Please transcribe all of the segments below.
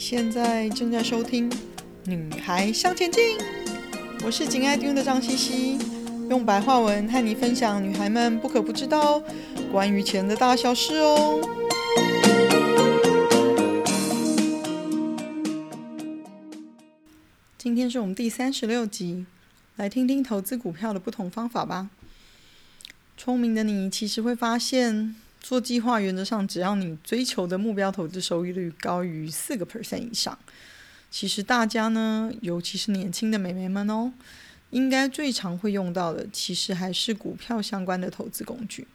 现在正在收听《女孩向前进》，我是紧爱听的张茜茜，用白话文和你分享女孩们不可不知道关于钱的大小事哦。今天是我们第三十六集，来听听投资股票的不同方法吧。聪明的你其实会发现。做计划原则上，只要你追求的目标投资收益率高于四个 percent 以上，其实大家呢，尤其是年轻的美眉们哦，应该最常会用到的，其实还是股票相关的投资工具。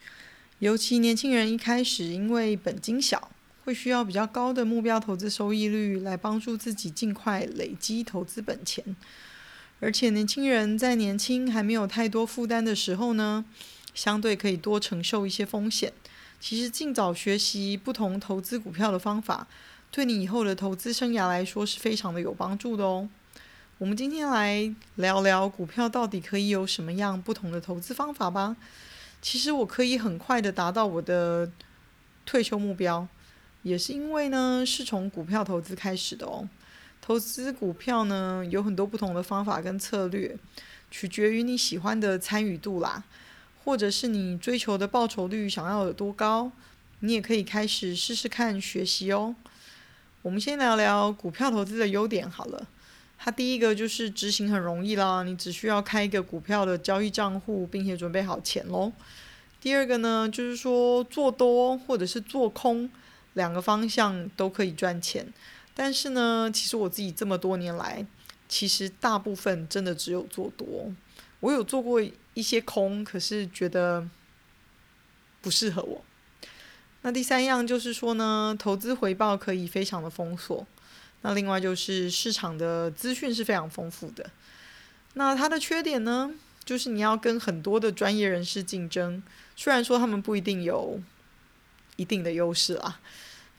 尤其年轻人一开始因为本金小，会需要比较高的目标投资收益率来帮助自己尽快累积投资本钱。而且年轻人在年轻还没有太多负担的时候呢，相对可以多承受一些风险。其实尽早学习不同投资股票的方法，对你以后的投资生涯来说是非常的有帮助的哦。我们今天来聊聊股票到底可以有什么样不同的投资方法吧。其实我可以很快的达到我的退休目标，也是因为呢是从股票投资开始的哦。投资股票呢有很多不同的方法跟策略，取决于你喜欢的参与度啦。或者是你追求的报酬率想要有多高，你也可以开始试试看学习哦。我们先聊聊股票投资的优点好了。它第一个就是执行很容易啦，你只需要开一个股票的交易账户，并且准备好钱喽。第二个呢，就是说做多或者是做空，两个方向都可以赚钱。但是呢，其实我自己这么多年来，其实大部分真的只有做多。我有做过一些空，可是觉得不适合我。那第三样就是说呢，投资回报可以非常的丰硕。那另外就是市场的资讯是非常丰富的。那它的缺点呢，就是你要跟很多的专业人士竞争，虽然说他们不一定有一定的优势啦。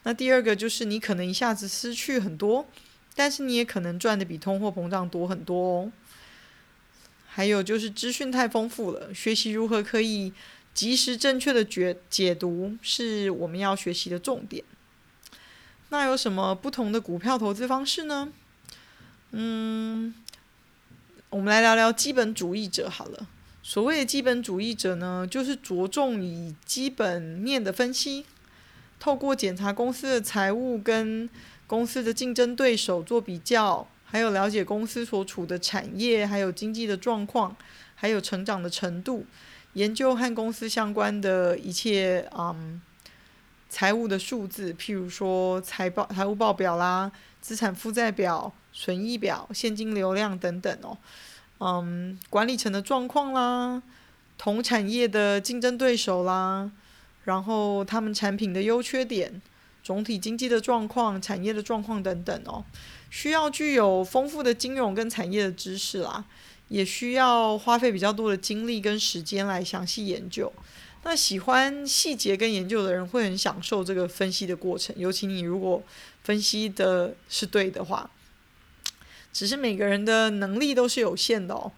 那第二个就是你可能一下子失去很多，但是你也可能赚的比通货膨胀多很多哦。还有就是资讯太丰富了，学习如何可以及时正确的解解读，是我们要学习的重点。那有什么不同的股票投资方式呢？嗯，我们来聊聊基本主义者好了。所谓的基本主义者呢，就是着重以基本面的分析，透过检查公司的财务跟公司的竞争对手做比较。还有了解公司所处的产业，还有经济的状况，还有成长的程度，研究和公司相关的一切，嗯，财务的数字，譬如说财报、财务报表啦，资产负债表、损益表、现金流量等等哦，嗯，管理层的状况啦，同产业的竞争对手啦，然后他们产品的优缺点。总体经济的状况、产业的状况等等哦，需要具有丰富的金融跟产业的知识啦，也需要花费比较多的精力跟时间来详细研究。那喜欢细节跟研究的人会很享受这个分析的过程，尤其你如果分析的是对的话。只是每个人的能力都是有限的哦，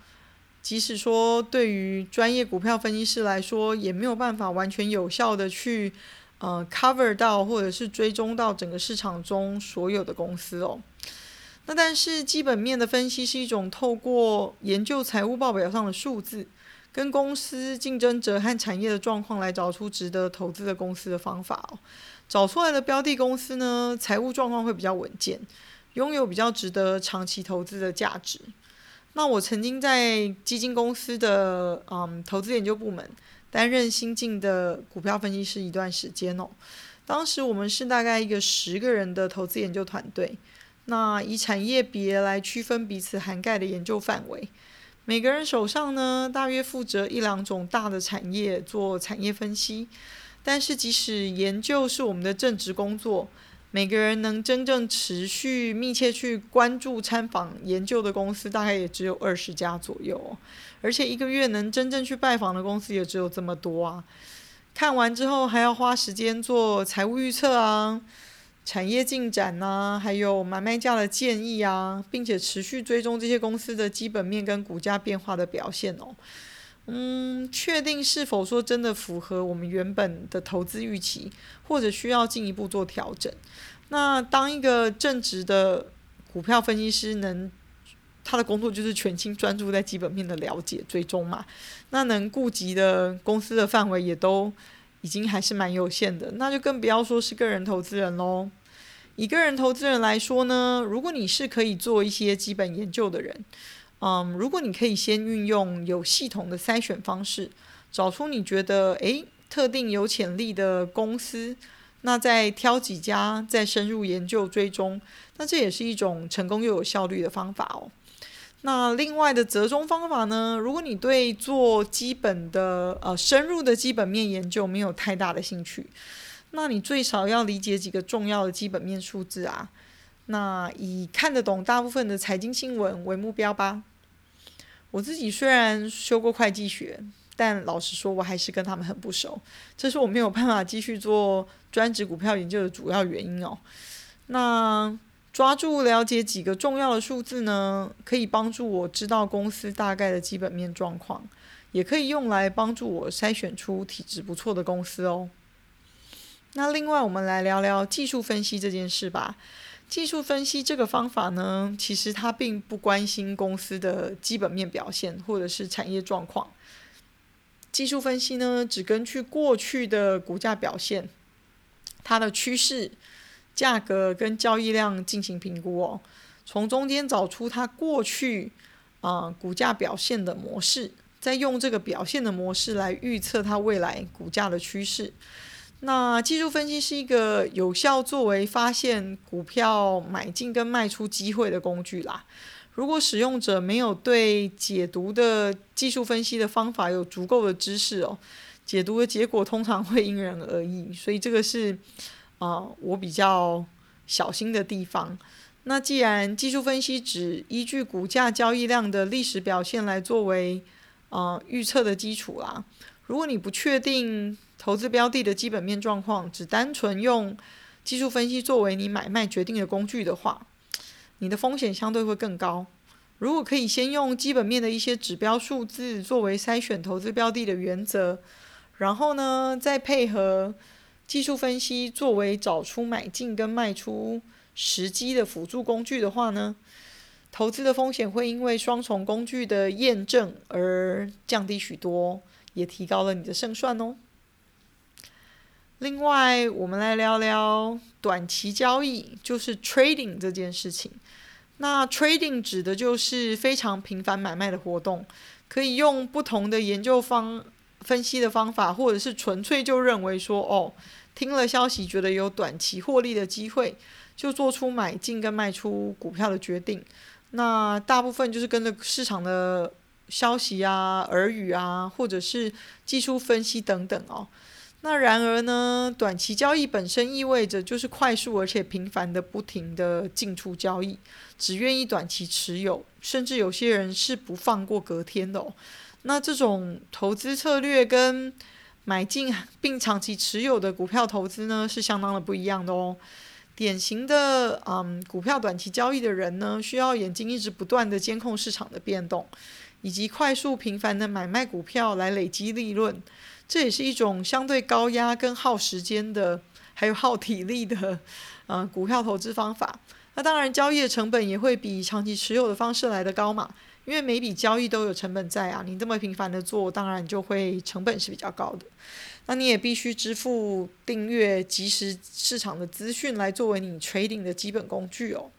即使说对于专业股票分析师来说，也没有办法完全有效的去。呃，cover 到或者是追踪到整个市场中所有的公司哦。那但是基本面的分析是一种透过研究财务报表上的数字，跟公司竞争者和产业的状况来找出值得投资的公司的方法哦。找出来的标的公司呢，财务状况会比较稳健，拥有比较值得长期投资的价值。那我曾经在基金公司的嗯投资研究部门。担任新进的股票分析师一段时间哦，当时我们是大概一个十个人的投资研究团队，那以产业别来区分彼此涵盖的研究范围，每个人手上呢大约负责一两种大的产业做产业分析，但是即使研究是我们的正职工作。每个人能真正持续密切去关注参访研究的公司，大概也只有二十家左右，而且一个月能真正去拜访的公司也只有这么多啊。看完之后还要花时间做财务预测啊、产业进展啊，还有买卖价的建议啊，并且持续追踪这些公司的基本面跟股价变化的表现哦。嗯，确定是否说真的符合我们原本的投资预期，或者需要进一步做调整。那当一个正直的股票分析师能，他的工作就是全心专注在基本面的了解、追踪嘛。那能顾及的公司的范围也都已经还是蛮有限的，那就更不要说是个人投资人喽。以个人投资人来说呢，如果你是可以做一些基本研究的人，嗯，如果你可以先运用有系统的筛选方式，找出你觉得诶特定有潜力的公司。那再挑几家，再深入研究追踪，那这也是一种成功又有效率的方法哦。那另外的折中方法呢？如果你对做基本的呃深入的基本面研究没有太大的兴趣，那你最少要理解几个重要的基本面数字啊。那以看得懂大部分的财经新闻为目标吧。我自己虽然修过会计学。但老实说，我还是跟他们很不熟，这是我没有办法继续做专职股票研究的主要原因哦。那抓住了解几个重要的数字呢，可以帮助我知道公司大概的基本面状况，也可以用来帮助我筛选出体质不错的公司哦。那另外，我们来聊聊技术分析这件事吧。技术分析这个方法呢，其实它并不关心公司的基本面表现或者是产业状况。技术分析呢，只根据过去的股价表现、它的趋势、价格跟交易量进行评估哦，从中间找出它过去啊、股价表现的模式，再用这个表现的模式来预测它未来股价的趋势。那技术分析是一个有效作为发现股票买进跟卖出机会的工具啦。如果使用者没有对解读的技术分析的方法有足够的知识哦，解读的结果通常会因人而异，所以这个是啊、我比较小心的地方。那既然技术分析只依据股价交易量的历史表现来作为啊、预测的基础啦，如果你不确定投资标的的基本面状况，只单纯用技术分析作为你买卖决定的工具的话，你的风险相对会更高。如果可以先用基本面的一些指标数字作为筛选投资标的的原则，然后呢，再配合技术分析作为找出买进跟卖出时机的辅助工具的话呢，投资的风险会因为双重工具的验证而降低许多，也提高了你的胜算哦。另外，我们来聊聊短期交易，就是 trading 这件事情。那 trading 指的就是非常频繁买卖的活动，可以用不同的研究方分析的方法，或者是纯粹就认为说，哦，听了消息觉得有短期获利的机会，就做出买进跟卖出股票的决定。那大部分就是跟着市场的消息啊、耳语啊，或者是技术分析等等哦。那然而呢，短期交易本身意味着就是快速而且频繁的不停的进出交易，只愿意短期持有，甚至有些人是不放过隔天的哦。那这种投资策略跟买进并长期持有的股票投资呢，是相当的不一样的哦。典型的嗯股票短期交易的人呢，需要眼睛一直不断的监控市场的变动，以及快速频繁的买卖股票来累积利润。这也是一种相对高压、跟耗时间的，还有耗体力的，呃，股票投资方法。那当然，交易的成本也会比长期持有的方式来得高嘛，因为每笔交易都有成本在啊。你这么频繁的做，当然就会成本是比较高的。那你也必须支付订阅即时市场的资讯来作为你 trading 的基本工具哦。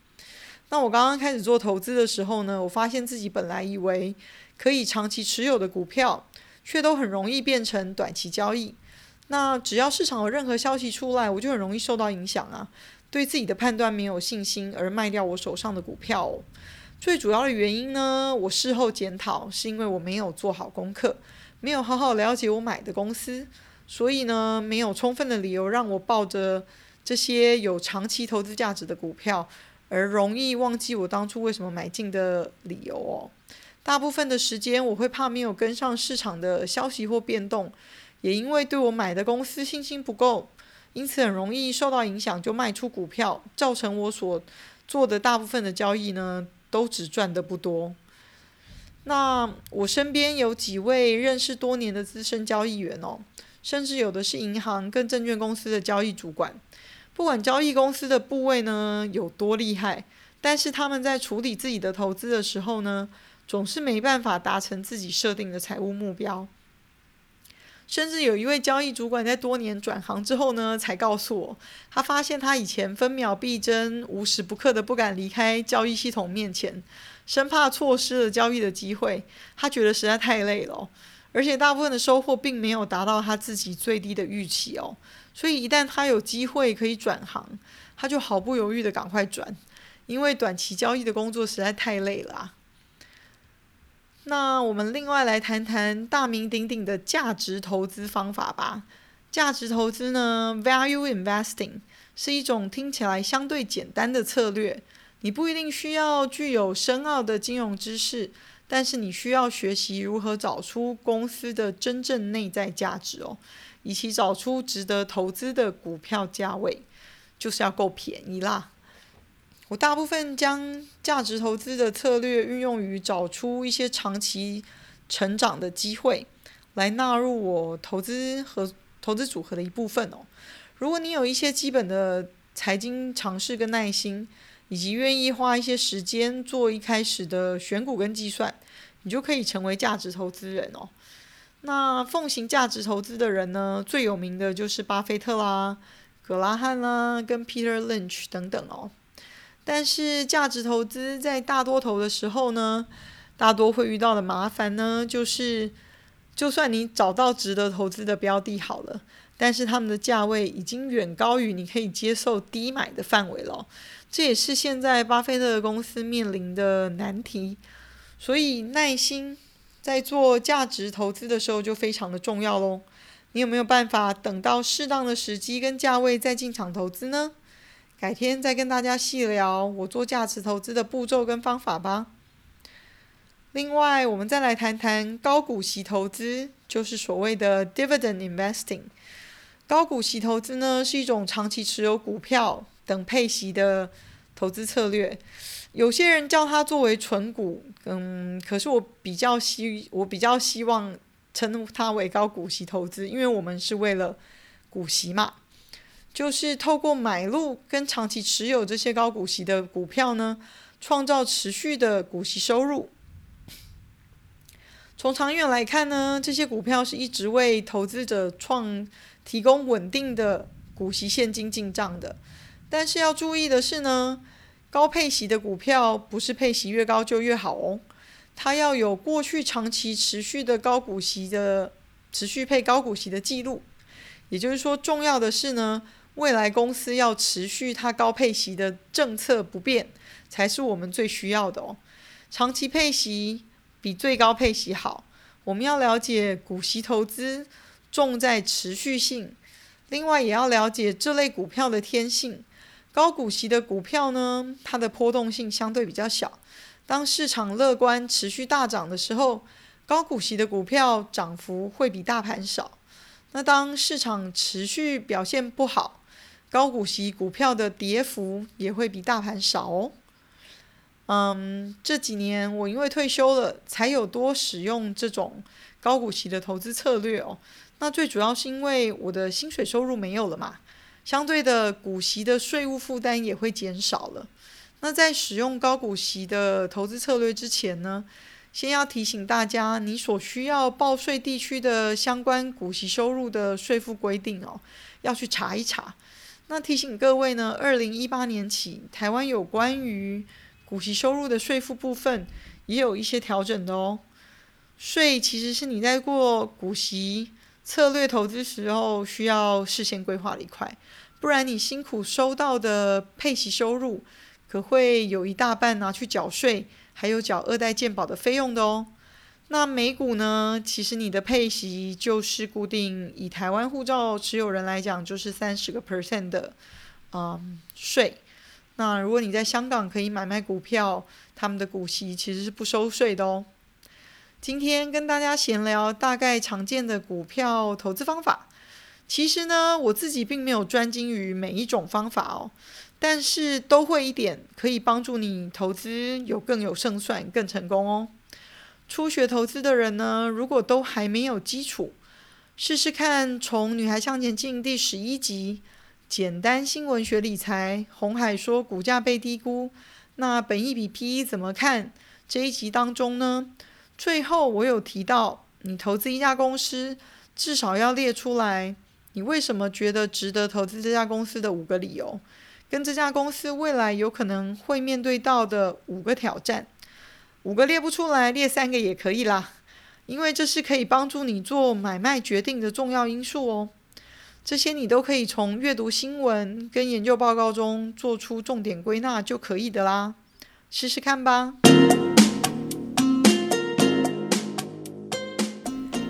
那我刚刚开始做投资的时候呢，我发现自己本来以为可以长期持有的股票。却都很容易变成短期交易。那只要市场有任何消息出来，我就很容易受到影响啊，对自己的判断没有信心而卖掉我手上的股票。最主要的原因呢，我事后检讨是因为我没有做好功课，没有好好了解我买的公司，所以呢，没有充分的理由让我抱着这些有长期投资价值的股票，而容易忘记我当初为什么买进的理由哦。大部分的时间，我会怕没有跟上市场的消息或变动，也因为对我买的公司信心不够，因此很容易受到影响，就卖出股票，造成我所做的大部分的交易呢，都只赚得不多。那我身边有几位认识多年的资深交易员哦，甚至有的是银行跟证券公司的交易主管。不管交易公司的部位呢有多厉害，但是他们在处理自己的投资的时候呢，总是没办法达成自己设定的财务目标。甚至有一位交易主管在多年转行之后呢，才告诉我，他发现他以前分秒必争、无时不刻的不敢离开交易系统面前，生怕错失了交易的机会。他觉得实在太累了，而且大部分的收获并没有达到他自己最低的预期哦。所以，一旦他有机会可以转行，他就毫不犹豫的赶快转，因为短期交易的工作实在太累了啊。那我们另外来谈谈大名鼎鼎的价值投资方法吧。价值投资呢，value investing 是一种听起来相对简单的策略。你不一定需要具有深奥的金融知识，但是你需要学习如何找出公司的真正内在价值哦。以及找出值得投资的股票价位，就是要够便宜啦。我大部分将价值投资的策略运用于找出一些长期成长的机会，来纳入我投资和投资组合的一部分哦。如果你有一些基本的财经常识跟耐心，以及愿意花一些时间做一开始的选股跟计算，你就可以成为价值投资人哦。那奉行价值投资的人呢，最有名的就是巴菲特啦、格拉汉啦、跟 Peter Lynch 等等哦。但是价值投资在大多头的时候呢，大多会遇到的麻烦呢，就是就算你找到值得投资的标的好了，但是他们的价位已经远高于你可以接受低买的范围了。这也是现在巴菲特的公司面临的难题，所以耐心。在做价值投资的时候就非常的重要喽。你有没有办法等到适当的时机跟价位再进场投资呢？改天再跟大家细聊我做价值投资的步骤跟方法吧。另外，我们再来谈谈高股息投资，就是所谓的 dividend investing。高股息投资呢，是一种长期持有股票等配息的投资策略。有些人叫它作为存股，嗯，可是我比较希我比较希望称它为高股息投资，因为我们是为了股息嘛，就是透过买入跟长期持有这些高股息的股票呢，创造持续的股息收入。从长远来看呢，这些股票是一直为投资者创提供稳定的股息现金进账的，但是要注意的是呢。高配息的股票不是配息越高就越好哦，它要有过去长期持续的高股息的持续配高股息的记录，也就是说，重要的是呢，未来公司要持续它高配息的政策不变，才是我们最需要的哦。长期配息比最高配息好，我们要了解股息投资重在持续性，另外也要了解这类股票的天性。高股息的股票呢，它的波动性相对比较小。当市场乐观、持续大涨的时候，高股息的股票涨幅会比大盘少。那当市场持续表现不好，高股息股票的跌幅也会比大盘少哦。嗯，这几年我因为退休了，才有多使用这种高股息的投资策略哦。那最主要是因为我的薪水收入没有了嘛。相对的，股息的税务负担也会减少了。那在使用高股息的投资策略之前呢，先要提醒大家，你所需要报税地区的相关股息收入的税负规定哦，要去查一查。那提醒各位呢，二零一八年起，台湾有关于股息收入的税负部分也有一些调整的哦。税其实是你在过股息策略投资时候需要事先规划的一块。不然你辛苦收到的配息收入，可会有一大半拿去缴税，还有缴二代健保的费用的哦。那美股呢？其实你的配息就是固定，以台湾护照持有人来讲，就是三十个 percent 的，嗯，税。那如果你在香港可以买卖股票，他们的股息其实是不收税的哦。今天跟大家闲聊大概常见的股票投资方法。其实呢，我自己并没有专精于每一种方法哦，但是都会一点，可以帮助你投资有更有胜算、更成功哦。初学投资的人呢，如果都还没有基础，试试看从《女孩向前进》第十一集“简单新闻学理财”，红海说股价被低估，那本益比 PE 怎么看？这一集当中呢，最后我有提到，你投资一家公司，至少要列出来，你为什么觉得值得投资这家公司的五个理由，跟这家公司未来有可能会面对到的五个挑战。五个列不出来，列三个也可以啦，因为这是可以帮助你做买卖决定的重要因素哦。这些你都可以从阅读新闻跟研究报告中做出重点归纳就可以的啦，试试看吧。